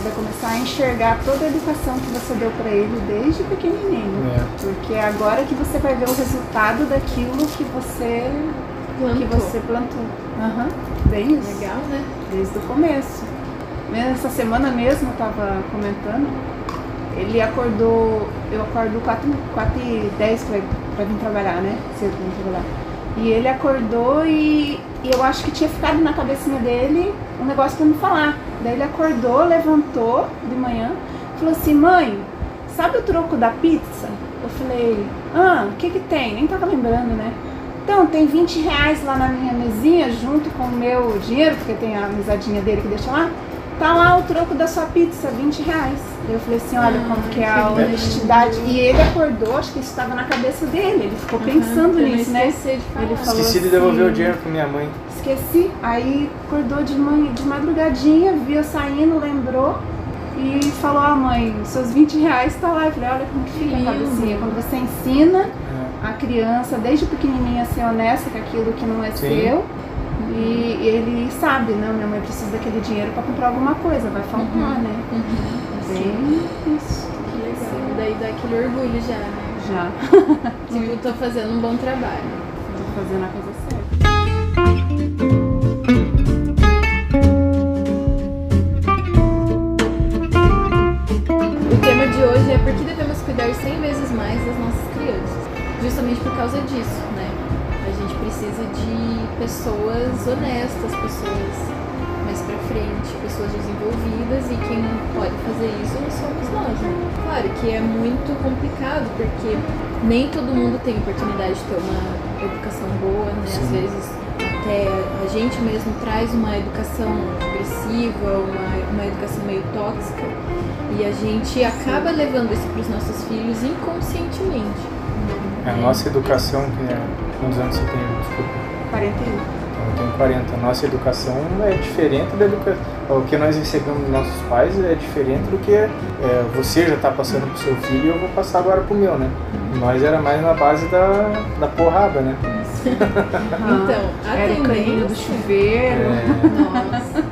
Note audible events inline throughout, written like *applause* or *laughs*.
você vai começar a enxergar toda a educação que você deu para ele desde pequenininho. É. Porque é agora que você vai ver o resultado daquilo que você Plantou. que você plantou. Aham, bem isso. Legal, né? Desde o começo. Essa semana mesmo eu tava comentando, ele acordou, eu acordo 4, 4 e 10 pra, pra vir trabalhar, né? Cedo pra vir trabalhar. E ele acordou e, e eu acho que tinha ficado na cabecinha dele um negócio pra me falar. Daí ele acordou, levantou de manhã, falou assim, mãe, sabe o troco da pizza? Eu falei, ah, o que que tem? Nem tava lembrando, né? Então, tem 20 reais lá na minha mesinha, junto com o meu dinheiro, porque tem a mesadinha dele que deixa lá. Tá lá o troco da sua pizza, 20 reais. Eu falei assim, olha como que é a honestidade. E ele acordou, acho que isso estava na cabeça dele. Ele ficou pensando não nisso, né? de falar. Ele falou Esqueci de assim, devolver o dinheiro pra minha mãe. Esqueci. Aí acordou de, manhã, de madrugadinha, viu saindo, lembrou e falou, ah mãe, seus 20 reais tá lá. Eu falei, olha como que fica a cabecinha. Quando você ensina É. a criança, desde pequenininha, a ser honesta com aquilo que não é Sim. seu. E ele sabe, né? Minha mãe precisa daquele dinheiro para comprar alguma coisa, vai faltar, né? Uhum. Bem isso. Que legal. Daí dá aquele orgulho já, né? Já. *laughs* Tipo, tô fazendo um bom trabalho. Tô fazendo a coisa certa. O tema de hoje é por que devemos cuidar 100 vezes mais das nossas crianças. Justamente por causa disso, precisa de pessoas honestas, pessoas mais pra frente, pessoas desenvolvidas e quem pode fazer isso somos nós, né? Claro que é muito complicado porque nem todo mundo tem oportunidade de ter uma educação boa, né? Às vezes até a gente mesmo traz uma educação agressiva, uma, uma educação meio tóxica e a gente acaba levando isso para os nossos filhos inconscientemente. A nossa educação, que é. Quantos anos você tem? Desculpa. 41. Então, eu tenho 40. A nossa educação é diferente da educação. O que nós recebemos dos nossos pais é diferente do que é, você já está passando pro seu filho e eu vou passar agora pro meu, né? Nós era mais na base da, da porrada, né? *laughs* Então, a Era o caninho do tendência- chuveiro. É, Nossa.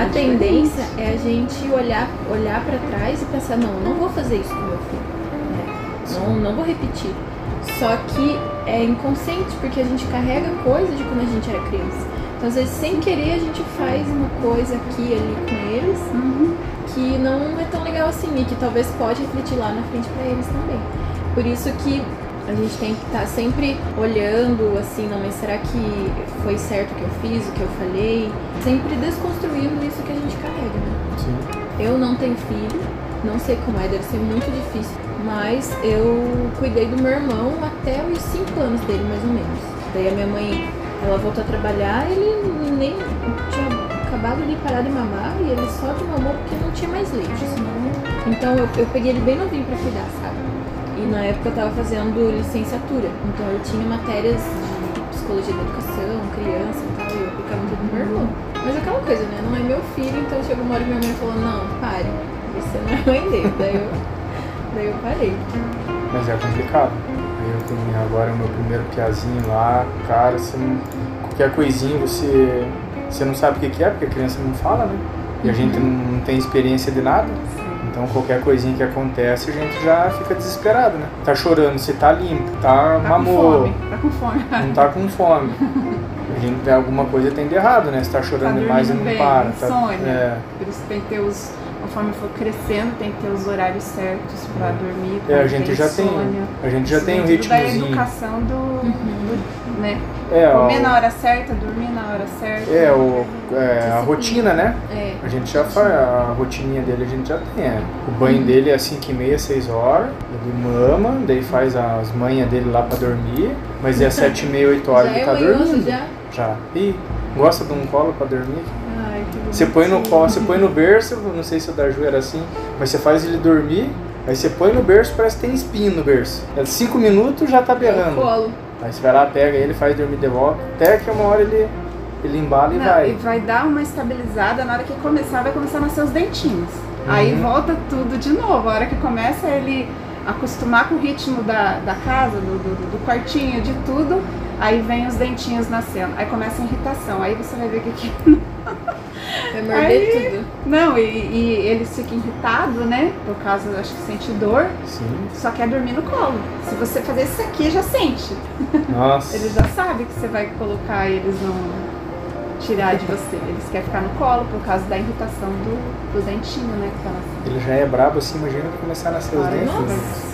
A tendência é a gente olhar, olhar para trás e pensar, não, eu não vou fazer isso com meu filho. né? Não, não vou repetir. Só que é inconsciente, porque a gente carrega coisa de quando a gente era criança. Então, às vezes, sem querer, a gente faz uma coisa aqui e ali com eles Uhum. que não é tão legal assim e que talvez pode refletir lá na frente para eles também. Por isso que a gente tem que estar sempre olhando assim, não, mas será que foi certo o que eu fiz, o que eu falei? Sempre desconstruindo isso que a gente carrega, né? sim. Eu não tenho filho, não sei como é, deve ser muito difícil, mas eu cuidei do meu irmão até os 5 anos dele, mais ou menos. Daí a minha mãe, ela voltou a trabalhar, ele nem tinha acabado de parar de mamar e ele só de mamou porque não tinha mais leite, senão... Então eu, eu peguei ele bem novinho pra cuidar, sabe? E na época eu tava fazendo licenciatura, então eu tinha matérias de psicologia da educação, criança e tal, e eu aplicava tudo no meu irmão. Mas aquela coisa, né? Não é meu filho, então chegou uma hora que minha mãe falou, não, pare, você não é mãe dele. daí, eu, daí eu parei. Mas é complicado. Aí eu tenho agora o meu primeiro piazinho lá, cara, você não, qualquer coisinha você, você não sabe o que, é, porque a criança não fala, né? E a gente não, não tem experiência de nada. Então qualquer coisinha que acontece a gente já fica desesperado, né? Tá chorando, você tá limpo, tá, Tá com mamou, fome. Tá com fome. não tá com fome. A gente alguma coisa tem de errado, né? Você tá chorando Tá demais e não bem, para. Tá, é, Por isso tem que ter os. Conforme for crescendo, tem que ter os horários certos pra dormir. é, a gente tem já tem, insônia. a gente já Isso tem vem tudo da educação do, do né? É, ó, Comer na hora certa, dormir na hora certa. é, o, é, a rotina, né? É, A gente já faz, a rotininha dele a gente já tem. É. O banho dele é 5 e meia, 6 horas, ele mama, daí faz as manhas dele lá pra dormir, mas é 7 e meia, 8 horas já ele é tá dormindo. já? Já. E gosta de um colo pra dormir? Você põe no colo, você põe no berço, não sei se o da Ju era assim, mas você faz ele dormir, aí você põe no berço, parece que tem espinho no berço. É 5 minutos já tá É berrando. colo. Aí você vai lá, pega ele, faz dormir de volta, até que uma hora ele, ele embala e Não, vai. e vai dar uma estabilizada na hora que começar, vai começar a nascer os dentinhos. Aí Uhum. volta tudo de novo. A hora que começa ele acostumar com o ritmo da, da casa, do, do, do quartinho, de tudo, aí vem os dentinhos nascendo. Aí começa a irritação. Aí você vai ver que, que *laughs* Vai morder Aí- tudo. Não, e, e eles ficam irritados, né? Por causa, acho que sente dor, Sim. só quer dormir no colo. Se você fazer isso aqui, já sente. Nossa. *laughs* Eles já sabem que você vai colocar e eles vão tirar de você. Eles querem ficar no colo por causa da irritação do, do dentinho, né? Que tá nascendo. Ele já é brabo assim, imagina começar a nascer os dentes. nossa. né?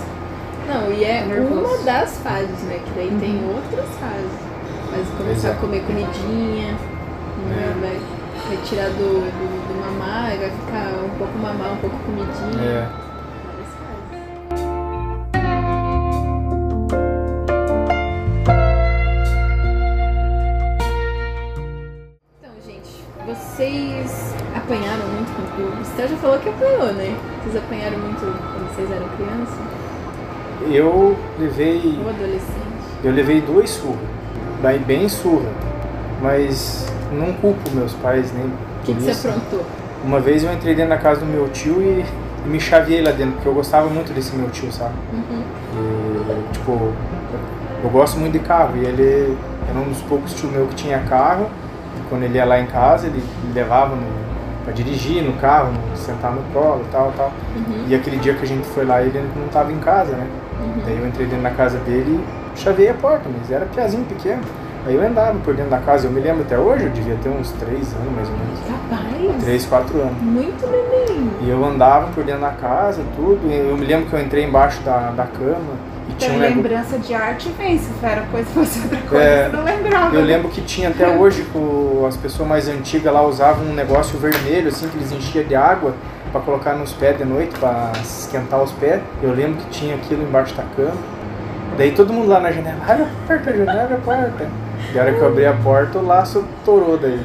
Não, e é Nervoso. uma das fases, né? Que daí tem outras fases. Mas começar é. a comer comidinha, né? É. vai, vai tirar do, do, do mamar, e vai ficar um pouco mamar, um pouco comidinha. É. Então, gente, vocês apanharam muito quando. Você já falou que apanhou, né? Vocês apanharam muito quando vocês eram criança? Eu levei. Ou adolescente? Eu levei duas surras. Daí bem surra. Mas não culpo meus pais nem O que, que você aprontou? Uma vez eu entrei dentro da casa do meu tio e, e me chaveei lá dentro, porque eu gostava muito desse meu tio, sabe? Uhum. E, tipo, eu gosto muito de carro e ele era um dos poucos tio meu que tinha carro. E quando ele ia lá em casa, ele me levava no, pra dirigir no carro, no- sentar no colo e tal, tal. Uhum. E aquele dia que a gente foi lá, ele não estava em casa, né? Uhum. Daí eu entrei dentro da casa dele e chavei a porta, mas era piazinho pequeno. Aí eu andava por dentro da casa, eu me lembro até hoje, eu devia ter uns 3 anos mais ou menos. Capaz! 3, 4 anos. Muito neném! E eu andava por dentro da casa, tudo. Eu me lembro que eu entrei embaixo da, da cama e tinha Tem um lembrança de arte vem, se era coisa fosse outra coisa, É, não lembrava. Eu lembro que tinha até hoje, o- as pessoas mais antigas lá usavam um negócio vermelho, assim, que eles enchiam de água para colocar nos pés de noite, para esquentar os pés. Eu lembro que tinha aquilo embaixo da cama. Daí todo mundo lá na janela, abre a porta, janela, abre a porta. E a hora que eu abri a porta, o laço torou daí.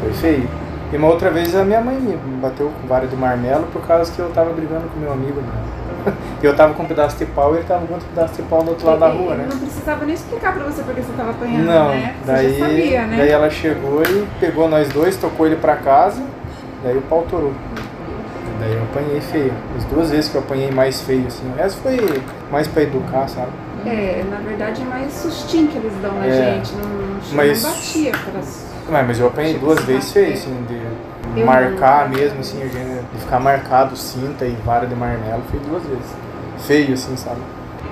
Foi feio. E uma outra vez a minha mãe me bateu com vara de marmelo por causa que eu tava brigando com meu amigo. Né? *laughs* E eu tava com um pedaço de pau e ele tava com outro pedaço de pau do outro lado da rua, né? Não precisava nem explicar pra você porque você tava apanhando, Não, né? Você daí, sabia, né? daí ela chegou e pegou nós dois, tocou ele pra casa, daí o pau torou. Daí eu apanhei feio. As duas vezes que eu apanhei mais feio, assim. Resto foi mais pra educar, sabe? É, na verdade é mais sustinho que eles dão na É. gente, não, não, Mas- não batia pras... Mas, mas eu apanhei duas vezes feio, assim, de Eu marcar não. mesmo, assim, de ficar marcado cinta e vara de marmelo, foi duas vezes. Feio, assim, sabe?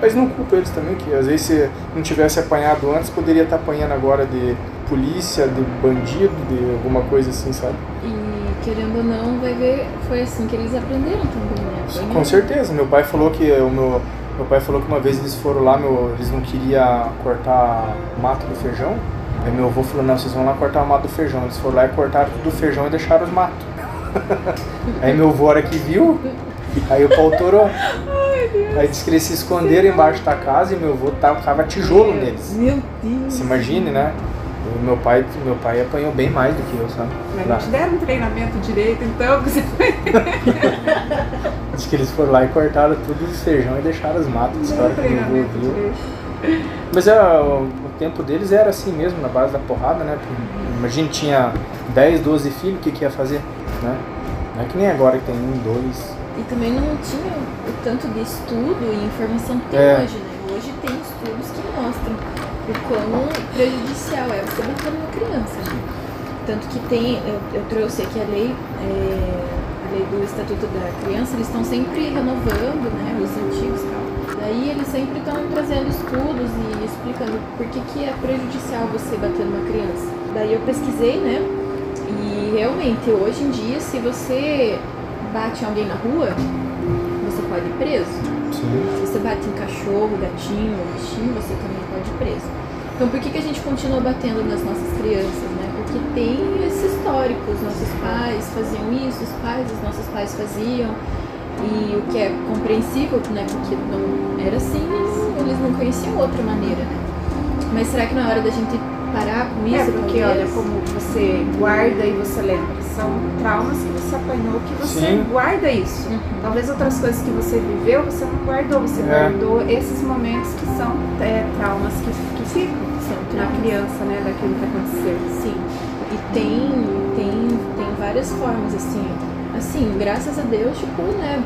Mas não culpo eles também, que às vezes se não tivesse apanhado antes, poderia estar apanhando agora de polícia, de bandido, de alguma coisa assim, sabe? E querendo ou não, vai ver, foi assim que eles aprenderam também, né? Com certeza. Meu pai falou que o meu, meu pai falou que uma vez eles foram lá, meu, eles não queriam cortar o mato do feijão. Aí meu avô falou, não, vocês vão lá cortar o mato do feijão. Eles foram lá e cortaram tudo o feijão e deixaram os matos. *laughs* aí meu avô, a hora que viu, aí o pau torou. Aí disse que eles se esconderam embaixo da casa e meu avô tava, tava tijolo neles. Meu Deus! Se imagine, né? O meu pai, meu pai apanhou bem mais do que eu, sabe? Mas Lá. não te deram um treinamento direito, então você foi *laughs* Diz que eles foram lá e cortaram tudo os feijão e deixaram os matos. um História que treinamento viu. Mas é, o, o tempo deles era assim mesmo, na base da porrada, né? Porque, Imagina, tinha 10, 12 filhos, o que, que ia fazer? Né? Não é que nem agora que tem um, dois. E também não tinha o tanto de estudo e informação que tem É. hoje, né? Hoje tem estudos que mostram o quão prejudicial é você bater numa criança. né? Tanto que tem, eu, eu trouxe aqui a lei, é, a lei do Estatuto da Criança, eles estão sempre renovando, né, os antigos e tal. Daí eles sempre estão trazendo estudos e explicando por que, que é prejudicial você bater numa criança. Daí eu pesquisei, né, e realmente, hoje em dia, se você bate alguém na rua, você pode ir preso. Sim. Se você bate em cachorro, gatinho, bichinho, você também pode ir preso. Então por que, que a gente continua batendo nas nossas crianças, né? Porque tem esse histórico, os nossos pais faziam isso, os pais dos nossos pais faziam, e o que é compreensível, né? Porque não era assim, eles, eles não conheciam outra maneira, né? Mas será que na hora da gente parar com isso? É, porque talvez? olha como você guarda e você lembra. São traumas que você apanhou que você Sim. guarda isso. Uhum. Talvez outras coisas que você viveu, você não guardou. Você É. guardou esses momentos que são é, traumas que, que ficam São na traumas. criança, né? Daquilo que aconteceu. Sim. E tem, tem, tem várias formas, assim. Assim, graças a Deus, tipo, né?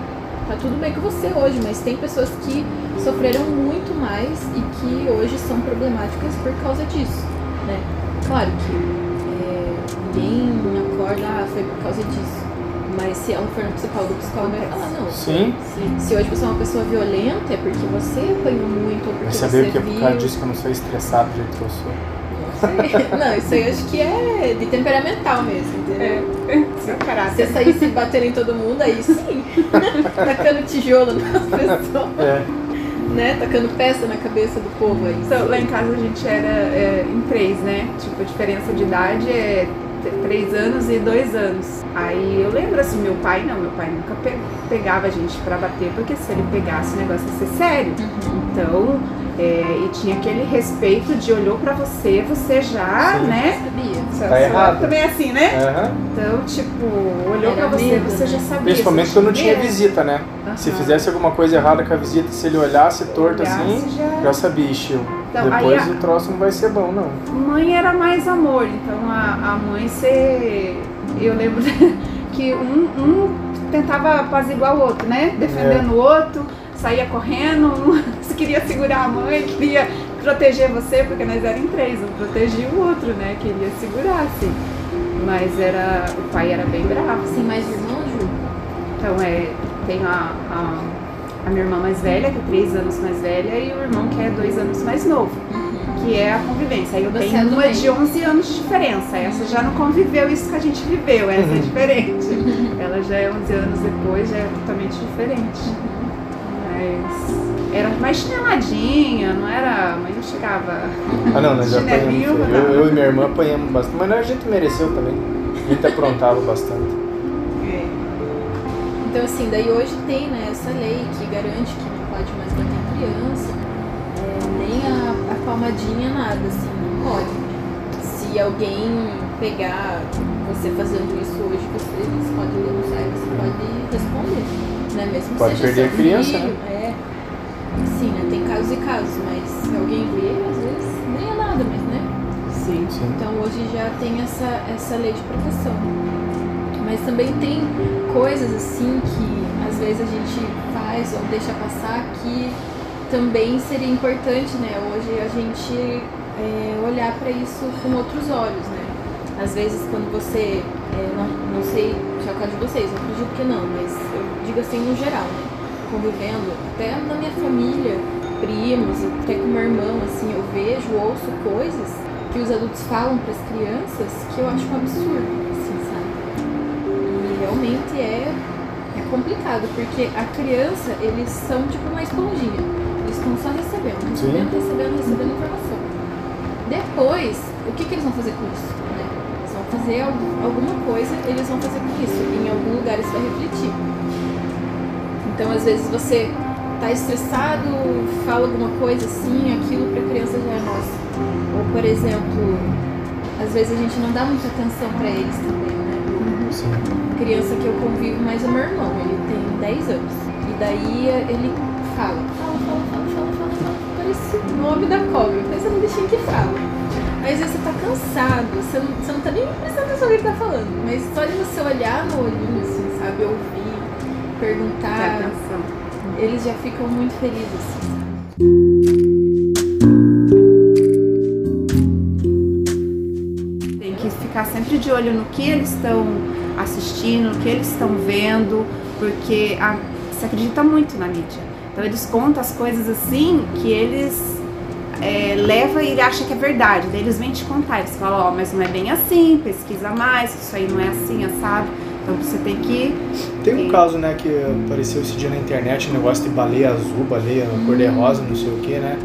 Tá tudo bem com você hoje, mas tem pessoas que sofreram muito mais e que hoje são problemáticas por causa disso, né? Claro que é, alguém acorda, ah, foi por causa disso. Mas se ela for no psicólogo, o psicólogo vai falar, não. Sim. Se, se hoje você é uma pessoa violenta, é porque você apanhou muito, ou porque Vai saber você o que é por causa disso que eu não sou estressado do jeito que eu sou. Não, sei. *laughs* Não, isso aí eu acho que é de temperamental mesmo, entendeu? É, seu Se você saísse batendo em todo mundo, aí sim. *laughs* Tacando tijolo nas pessoas, É. né? Tacando peça na cabeça do povo aí. Então, lá em casa a gente era é, em três, né? Tipo, a diferença de idade é três anos e dois anos. Aí eu lembro assim, meu pai não, meu pai nunca pe- pegava a gente pra bater, porque se ele pegasse o negócio ia ser sério. Uhum. Então, é, e tinha aquele respeito de olhou pra você, você já, Sim. né? Sabia? Tá errado. Também é assim, né? Aham. Então, tipo, olhou Era pra você, medo, você já né? sabia. Principalmente quando não tinha visita, né? Se fizesse alguma coisa errada com a visita, se ele olhasse torto Olhasse, assim, já- já sabia, Então, depois a- o troço não vai ser bom, não. Mãe era mais amor, então a, a mãe você. Eu lembro *laughs* que um, um tentava apaziguar o outro, né? Defendendo o outro, saía correndo, um se *laughs* queria segurar a mãe, queria proteger você, porque nós éramos em três, um protegia o outro, né? Queria segurar, assim. Mas era. O pai era bem bravo. Assim, mais irmão, Ju? Então é. Tem a, a, a minha irmã mais velha, que é três anos mais velha, e o irmão que é dois anos mais novo que é a convivência. Aí eu Você tenho é uma meio. de 11 anos de diferença. Essa já não conviveu isso que a gente viveu, essa é *laughs* diferente. Ela já é 11 anos depois, já é totalmente diferente. Mas era mais chineladinha, não era. Mas não chegava. Ah não, nós já apanhamos. Eu, eu e minha irmã apanhamos bastante, mas a gente mereceu também. A gente aprontava bastante. Então, assim, daí hoje tem né, essa lei que garante que não pode mais bater criança, é, nem a, a palmadinha, nada, assim, não pode. Se alguém pegar você fazendo isso hoje, você podem denunciar, e você pode responder, né? Mesmo Pode seja perder seu a criança, filho, É. Sim, né? Tem casos e casos, mas se alguém vê, às vezes nem é nada, mas né? Sim. Sim. Então hoje já tem essa, essa lei de proteção. Mas também tem coisas assim que às vezes a gente faz ou deixa passar que também seria importante, né? Hoje a gente é, olhar para isso com outros olhos, né? Às vezes quando você, é, não, não sei se é o caso de vocês, eu acredito que não, mas eu digo assim no geral, né? Convivendo, até na minha família, primos, até com meu irmão, assim, eu vejo, ouço coisas que os adultos falam para as crianças que eu acho um absurdo, realmente é, é complicado, porque a criança, eles são tipo uma esponjinha. Eles estão só recebendo, recebendo, recebendo, recebendo informação. Depois, o que, que eles vão fazer com isso? né? Eles vão fazer algu- alguma coisa, eles vão fazer com isso. Em algum lugar isso vai refletir. Então, às vezes, você tá estressado, fala alguma coisa assim, aquilo pra criança já é nossa. Ou, por exemplo, às vezes a gente não dá muita atenção pra eles também? Sim. criança que eu convivo, mas é meu irmão, ele tem 10 anos. E daí ele fala, fala, fala, fala, fala, fala, fala. Parece o nome da cobra, parece um bichinho que fala. Aí às vezes você tá cansado, você não, você não tá nem prestando atenção no que ele tá falando. Mas só de você olhar no olhinho, assim, sabe, ouvir, perguntar, atenção. eles já ficam muito felizes, assim? Tem que ficar sempre de olho no que eles estão assistindo, no que eles estão vendo, porque a, se acredita muito na mídia. Então eles contam as coisas assim que eles é, levam e acham que é verdade. Daí eles vêm te contar, eles falam, ó, mas não é bem assim, pesquisa mais, isso aí não é assim, assado. Então você tem que. Tem um Sim. caso, né, que apareceu esse dia na internet, um negócio de baleia azul, baleia cor-de-rosa, não sei o que, né?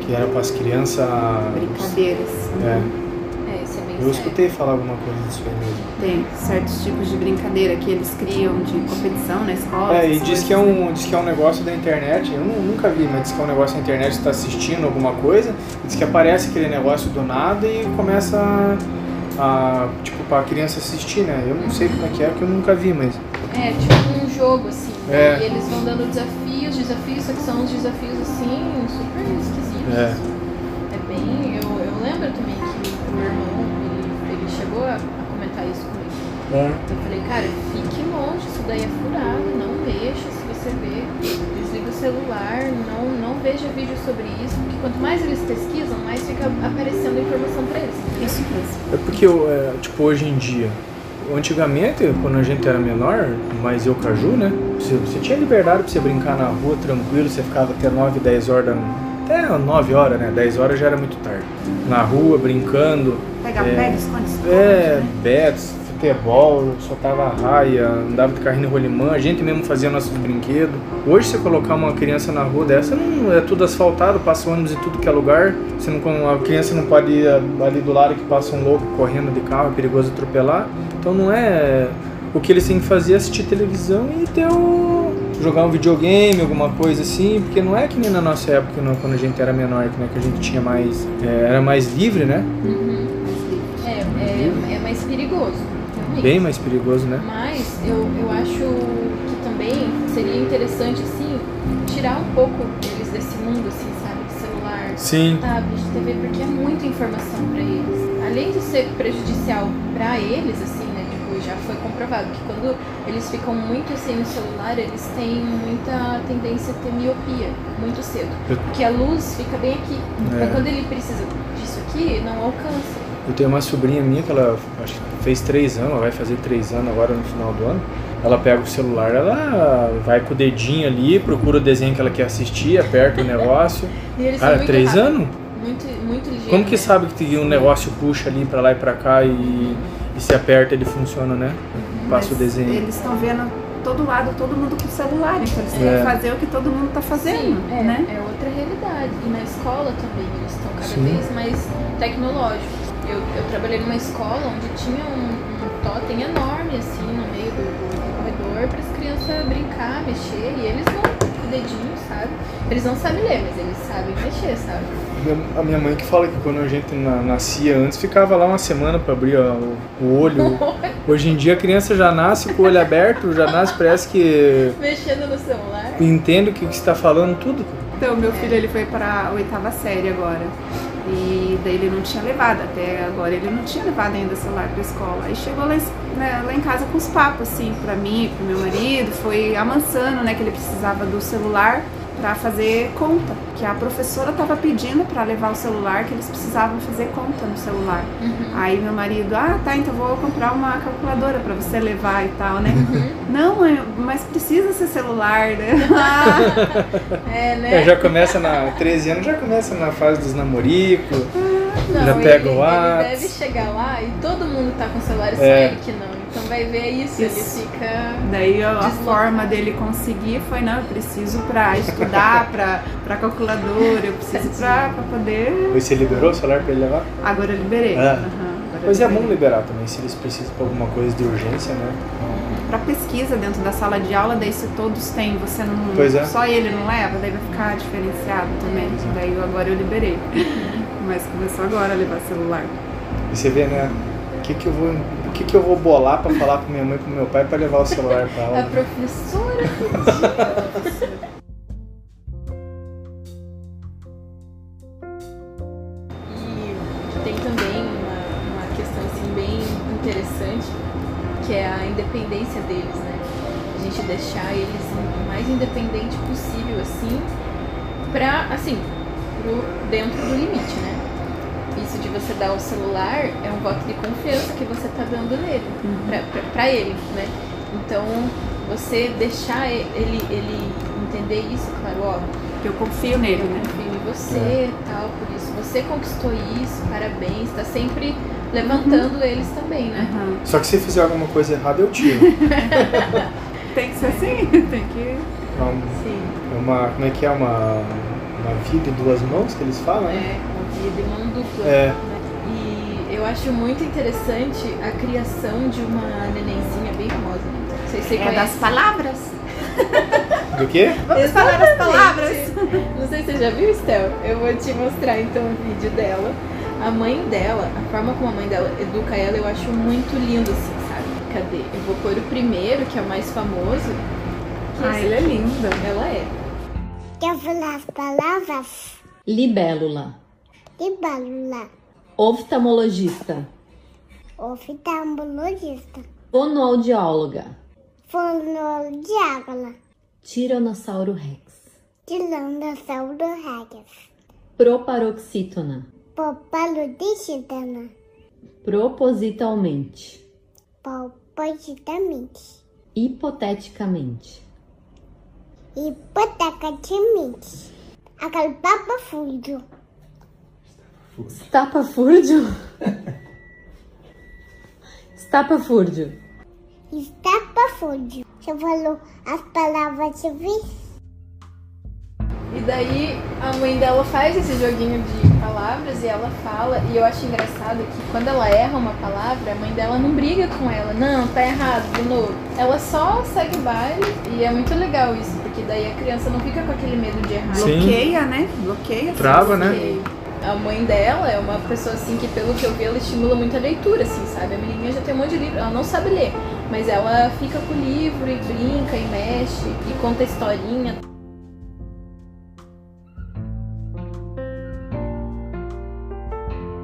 Que era para as crianças. Brincadeiras. É, eu escutei falar alguma coisa disso aí mesmo. Tem certos tipos de brincadeira que eles criam de competição na escola. É, e diz que é, um, diz que é um negócio da internet, eu nu- nunca vi, mas diz que é um negócio da internet, você tá assistindo alguma coisa, diz que aparece aquele negócio do nada e começa a, a tipo, pra criança assistir, né? Eu não sei como é que é, porque eu nunca vi, mas... É, tipo um jogo, assim. É. E eles vão dando desafios, desafios, só que são uns desafios, assim, super esquisitos. É. É a, a comentar isso comigo. Eu falei, cara, fique longe, isso daí é furado, não mexa, se você vê, desliga do celular, não, não veja vídeo sobre isso, porque quanto mais eles pesquisam, mais fica aparecendo informação pra eles. Isso mesmo. É porque, é, tipo, hoje em dia, antigamente, quando a gente era menor, mais eu caju, né? Você, você tinha liberdade pra você brincar na rua tranquilo, você ficava até 9, 10 horas da até 9 horas, né? 10 horas já era muito tarde. Na rua, brincando. Pegar é, pega, esconde, esconde. É, né? betos, futebol, soltava raia, andava de carrinho rolimã, a gente mesmo fazia nossos brinquedos. Hoje, se colocar uma criança na rua dessa, não é tudo asfaltado, passa ônibus em tudo que é lugar. Você não, a criança não pode ir ali do lado que passa um louco correndo de carro, é perigoso atropelar. Então não é. O que eles têm que fazer é assistir televisão e ter o. jogar um videogame, alguma coisa assim, porque não é que nem na nossa época, não, quando a gente era menor, né, que a gente tinha mais. é, era mais livre, né? É, é, é mais perigoso. realmente. Bem mais perigoso, né? Mas eu, eu acho que também seria interessante, assim, tirar um pouco eles desse mundo, assim, sabe? De celular, Sim. tablet, TV, porque é muita informação pra eles. Além de ser prejudicial pra eles, assim, já foi comprovado que quando eles ficam muito assim no celular, eles têm muita tendência a ter miopia muito cedo. Eu- Porque a luz fica bem aqui. É. Então quando ele precisa disso aqui, não alcança. Eu tenho uma sobrinha minha que ela acho que fez três anos, ela vai fazer três anos agora no final do ano. Ela pega o celular, ela vai com o dedinho ali, procura o desenho que ela quer assistir, aperta o *laughs* negócio. E eles Cara, muito três rápidos, anos? Muito, muito ligeiros. Como que né? sabe que um negócio puxa ali pra lá e pra cá e, e se aperta ele funciona, né? Passa o Mas desenho. Eles estão vendo todo lado, todo mundo com celular, então eles têm É. que fazer o que todo mundo tá fazendo, Sim, é, né? é outra realidade. E na escola também, eles estão cada Sim. vez mais tecnológicos. Eu, eu trabalhei numa escola onde tinha um, um totem enorme, assim, no meio do, do corredor, para as crianças brincar, mexer, e eles vão com o dedinho, sabe? Eles não sabem ler, mas eles sabem mexer, sabe? A minha mãe que fala que quando a gente na- nascia antes, ficava lá uma semana pra abrir ó, o, o olho. *laughs* Hoje em dia a criança já nasce com o olho aberto, já nasce, parece que *laughs* Mexendo no celular. entende o que, que você tá falando, tudo. Então, meu filho ele foi para a oitava série agora. E daí ele não tinha levado, até agora ele não tinha levado ainda o celular para escola. Aí chegou lá, em- né, lá em casa com os papos, assim, para mim, pro meu marido, foi amansando, né, que ele precisava do celular para fazer conta. Que a professora estava pedindo para levar o celular, que eles precisavam fazer conta no celular. Aí meu marido, ah, tá, então vou comprar uma calculadora para você levar e tal, né? Não, mãe, mas precisa ser celular, né? Ah, É, né? É, já começa na 13 anos, já começa na fase dos namoricos. Não, já ele, pega o ele Whats. deve chegar lá e todo mundo tá com celular, só É. ele que não. Então vai ver isso, Isso. ele fica. Daí a, a forma dele conseguir foi, não, eu preciso pra estudar, *laughs* pra, pra calculadora, eu preciso pra, pra poder. Você liberou o celular pra ele levar? Agora eu liberei. É. Pois eu é bom liberar também, se eles precisam pra alguma coisa de urgência, né? Pra pesquisa dentro da sala de aula, daí se todos têm, você não. Pois é. Só ele não leva, daí vai ficar diferenciado também. Daí eu- agora eu liberei. Mas começou agora a levar celular. E você vê, né? O que, que eu vou. O que, que eu vou bolar pra falar pra minha mãe e pro meu pai pra levar o celular pra A aula? professora pra ele, né? Então, você deixar ele, ele entender isso, claro, ó, Que eu confio nele, eu né? confio em você, tal, por isso. Você conquistou isso, parabéns. Tá sempre levantando eles também, né? Aham. Só que se fizer alguma coisa errada, eu tiro. *laughs* Tem que ser assim, tem que. É um- Sim. é uma. Como é que é? Uma. Uma vida em duas mãos que eles falam, né? É, uma vida e mão dupla. É. eu acho muito interessante a criação de uma nenenzinha bem famosa. né? Não sei se você É das palavras. *laughs* Do quê? Vamos falar as palavras. Não sei se você já viu, Estel. Eu vou te mostrar então o vídeo dela. A mãe dela, a forma como a mãe dela educa ela, eu acho muito lindo, assim, sabe? Cadê? Eu vou pôr o primeiro, que é o mais famoso. Ah, ele é lindo. Ela é. Quer falar as palavras? Libélula. De balula. Oftalmologista. Oftalmologista. Fonoaudióloga. Fonoaudióloga. Tiranossauro Rex. Tiranossauro Rex. Proparoxítona. Popaludicitana. Propositalmente. Propositamente. Hipoteticamente. Hipoteticamente. Aquele papo fundo. Estapafúrdio. Estapafúrdio. Para fundo. Você falou as palavras difíceis. E daí a mãe dela faz esse joguinho de palavras e ela fala, e eu acho engraçado que quando ela erra uma palavra, a mãe dela não briga com ela, não, tá errado, de novo. Ela só segue o baile e é muito legal isso, porque daí a criança não fica com aquele medo de errar. Sim. Bloqueia, né? Bloqueia. Trava, né? Porque A mãe dela é uma pessoa assim que, pelo que eu vi, ela estimula muito a leitura, assim, sabe? A menininha já tem um monte de livro, ela não sabe ler, mas ela fica com o livro e brinca e mexe e conta historinha.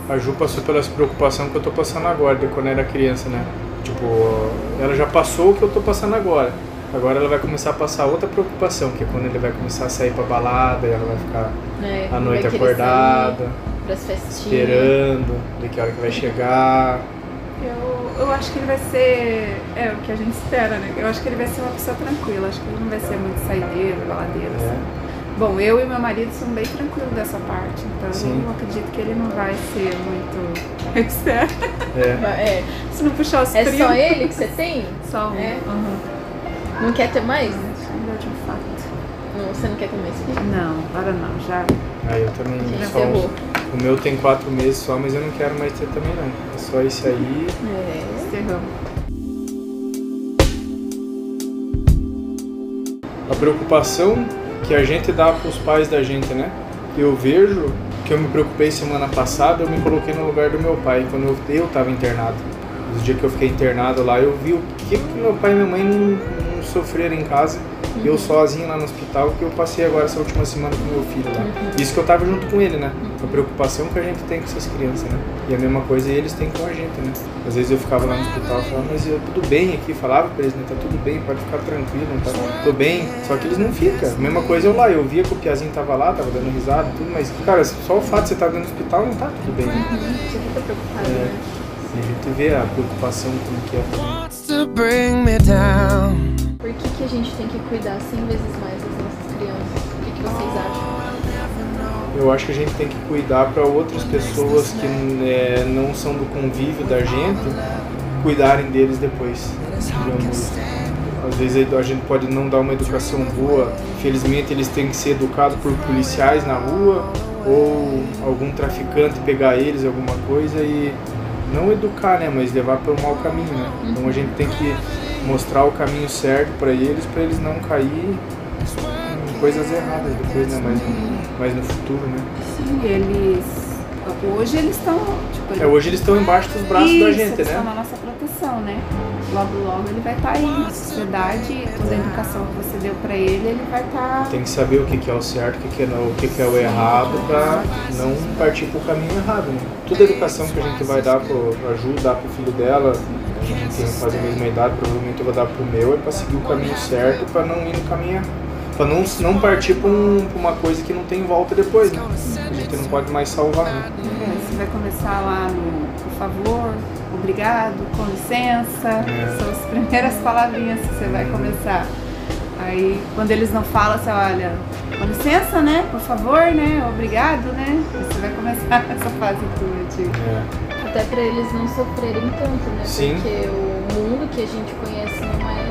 A Ju passou pela preocupação que eu tô passando agora, de quando era criança, né? Tipo, ela já passou o que eu tô passando agora. Agora ela vai começar a passar outra preocupação, que é quando ele vai começar a sair pra balada, e ela vai ficar Né? à noite Vai querer acordada, sair Pras festinhas. esperando, de que hora que vai chegar. Eu, eu acho que ele vai ser. É o que a gente espera, né? Eu acho que ele vai ser uma pessoa tranquila. Acho que ele não vai ser muito saideiro, baladeiro. É. Assim. Bom, eu e meu marido somos bem tranquilos dessa parte, então Sim. eu acredito que ele não vai ser muito. *laughs* É. É, Se não puxar os é primos. só ele que você tem? Só um. É? Aham. Não quer ter mais? Ainda de um fato. Não, você não quer ter mais filho? Não, agora não, já. Aí eu também Já só ferrou. O meu tem quatro meses só, mas eu não quero mais ter também não. É só esse aí. É. Encerramos. A preocupação que a gente dá pros pais da gente, né? Eu vejo que eu me preocupei semana passada, eu me coloquei no lugar do meu pai, quando eu, eu tava internado. Os dias que eu fiquei internado lá, eu vi o que, que meu pai e minha mãe não, não sofreram em casa. Eu sozinho lá no hospital, que eu passei agora essa última semana com meu filho lá. Isso que eu tava junto com ele, né? A preocupação que a gente tem com essas crianças, né? E a mesma coisa eles têm com a gente, né? Às vezes eu ficava lá no hospital e falava, mas eu tudo bem aqui, falava pra eles, né? Tá tudo bem, pode ficar tranquilo, tá? Tô bem. Só que eles não ficam. A mesma coisa eu lá, eu via que o Piazinho tava lá, tava dando risada e tudo, mas, cara, só o fato de você estar dentro do hospital não tá tudo bem, né? Você fica preocupado, É. né? E a gente vê a preocupação como que é. wants to bring me down. A gente tem que cuidar 100 vezes mais das nossas crianças? O que, que vocês acham? Eu acho que a gente tem que cuidar para outras pessoas que é, não são do convívio da gente cuidarem deles depois. Digamos, às vezes a gente pode não dar uma educação boa. Felizmente eles têm que ser educados por policiais na rua ou algum traficante pegar eles alguma coisa e não educar, né, mas levar para o mau caminho, né? Então a gente tem que mostrar o caminho certo para eles, para eles não cair em coisas erradas depois, né, mais no, mais no futuro, né? Sim, eles. Hoje eles estão. Tipo, É, hoje eles estão embaixo dos braços da Isso, gente, eles estão né? na nossa proteção, né? Logo, logo ele vai estar aí na sociedade, toda a educação que você deu pra ele, ele vai tá estar. Tem que saber o que que é o certo, o que que é, o que que é o errado para não partir pro caminho errado, né? Toda a educação que a gente vai dar pro pra Ju, dar pro filho dela, gente tem quase a mesma idade, provavelmente eu vou dar pro meu, é para seguir o caminho certo, para não ir no caminho. Pra não, não partir pra, um, pra uma coisa que não tem volta depois, né? A gente não pode mais salvar, né? É, Você vai começar lá no por favor, obrigado, com licença. É. São as primeiras palavrinhas que você vai começar. Aí quando eles não falam, você olha, com licença, né? Por favor, né? Obrigado, né? Você vai começar *laughs* essa fase tua de. É. Até pra eles não sofrerem tanto, né? Sim. Porque o mundo que a gente conhece não é.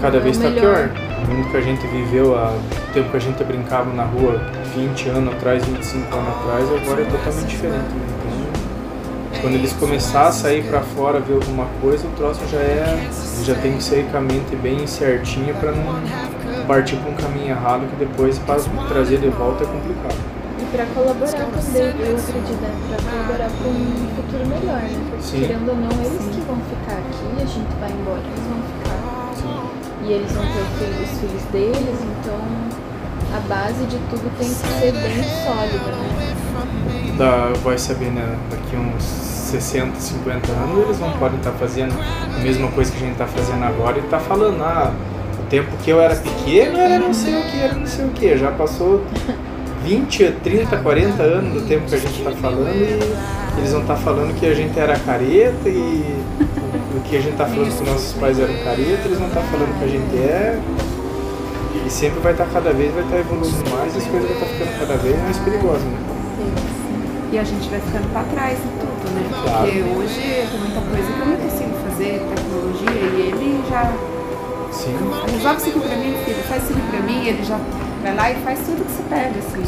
Cada não é vez o está pior. O mundo que a gente viveu, há tempo que a gente brincava na rua 20 anos atrás, 25 anos atrás, agora é totalmente diferente. né? Então, quando eles começarem a sair para fora, ver alguma coisa, o troço já é. já tem que sair com a mente bem certinha para não partir para um caminho errado que depois para trazer de volta é complicado. E pra colaborar também, eu acredito, né? Pra colaborar pra um futuro melhor, né? Porque Sim. querendo ou não, eles que vão ficar aqui, a gente vai embora, eles vão ficar. Sim. E eles vão ter o filho- os filhos deles, então a base de tudo tem que ser bem sólida, né? Da, vai saber, né? Daqui uns 60, 50 anos eles não podem estar fazendo a mesma coisa que a gente está fazendo agora e tá falando, ah, tempo que eu era pequeno era não sei o que, era não sei o que. Já passou 20, 30, 40 anos do tempo que a gente está falando e eles vão estar falando que a gente era careta e o que a gente está falando que nossos pais eram careta, eles vão estar falando que a gente é. E sempre vai estar cada vez, vai estar evoluindo mais e as coisas vão estar ficando cada vez mais perigosas, né? E a gente vai ficando pra trás em tudo, né? Claro. Porque hoje tem muita coisa que eu não consigo fazer, tecnologia, e ele já Sim. resolve isso aqui pra mim, filho, faz isso aqui pra mim, ele já vai lá e faz tudo que você pede, assim.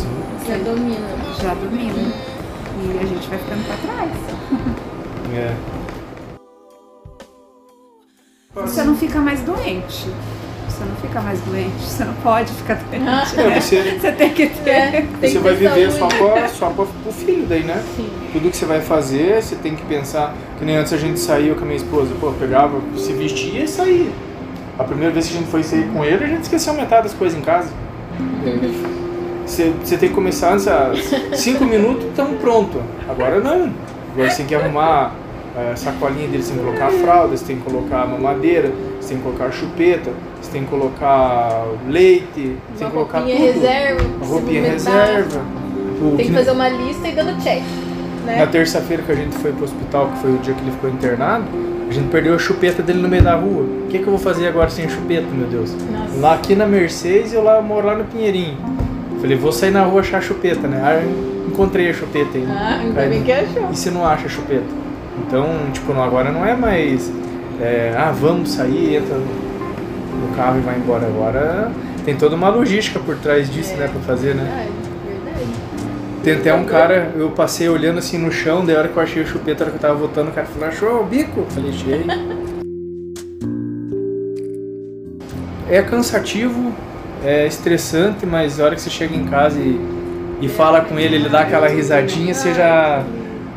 Já domina. Já domina. E a gente vai ficando pra trás. *laughs* É. Você não fica mais doente. Você não fica mais doente. Você não pode ficar doente. *laughs* É, né? você- *laughs* Você tem que ter. É, tem você que vai viver saúde. só para só pra, pro filho daí, né? Sim. Tudo que você vai fazer, você tem que pensar. Que nem antes a gente saiu com a minha esposa, pô, pegava, se vestia e saía. A primeira vez que a gente foi sair com ele, a gente esqueceu metade das coisas em casa. Você, você tem que começar antes, ah, cinco minutos, estamos pronto. Agora não. Agora você tem que arrumar a sacolinha dele, você tem que colocar a fralda, você tem que colocar a mamadeira, você tem que colocar a chupeta, você tem que colocar leite, você tem que colocar roupinha tudo. reserva. Uma roupinha reserva. O Tem que fazer uma lista e dando check. Na Né? terça-feira que a gente foi pro hospital, que foi o dia que ele ficou internado, a gente perdeu a chupeta dele no meio da rua. O que, que eu vou fazer agora sem chupeta, meu Deus? Nossa. Lá aqui na Mercedes, eu lá moro lá no Pinheirinho. Falei, vou sair na rua achar a chupeta, né? Aí eu encontrei a chupeta ainda. Ah, ainda bem que achou. E se não acha a chupeta? Então, tipo, não, agora não é mais, é, ah, vamos sair, entra no carro e vai embora. Agora tem toda uma logística por trás disso, É. né, pra fazer, né? Verdade. Tem até um cara, eu passei olhando assim no chão, daí a hora que eu achei a chupeta, hora que eu tava voltando, o cara falou, achou o bico? Falei, achei. é cansativo, é estressante, mas a hora que você chega em casa e, e fala com ele, ele dá aquela risadinha, você já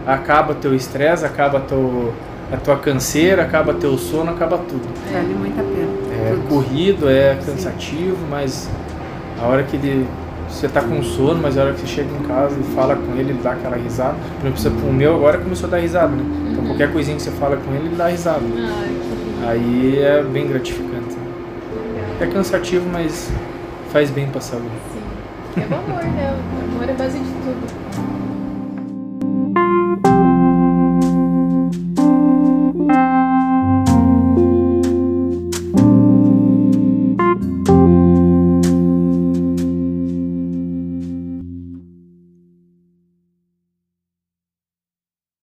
acaba teu estresse, acaba teu, a tua canseira, acaba teu sono, acaba tudo. Vale muito a pena. É corrido, é cansativo, mas a hora que ele. Você tá com sono, mas a hora que você chega em casa e fala com ele, ele dá aquela risada. Por exemplo, o meu agora começou a dar risada, né? Então qualquer coisinha que você fala com ele, ele dá risada. Ai, lindo. Aí é bem gratificante. É cansativo, mas faz bem pra saúde. Sim. É o amor, né? O amor é base de.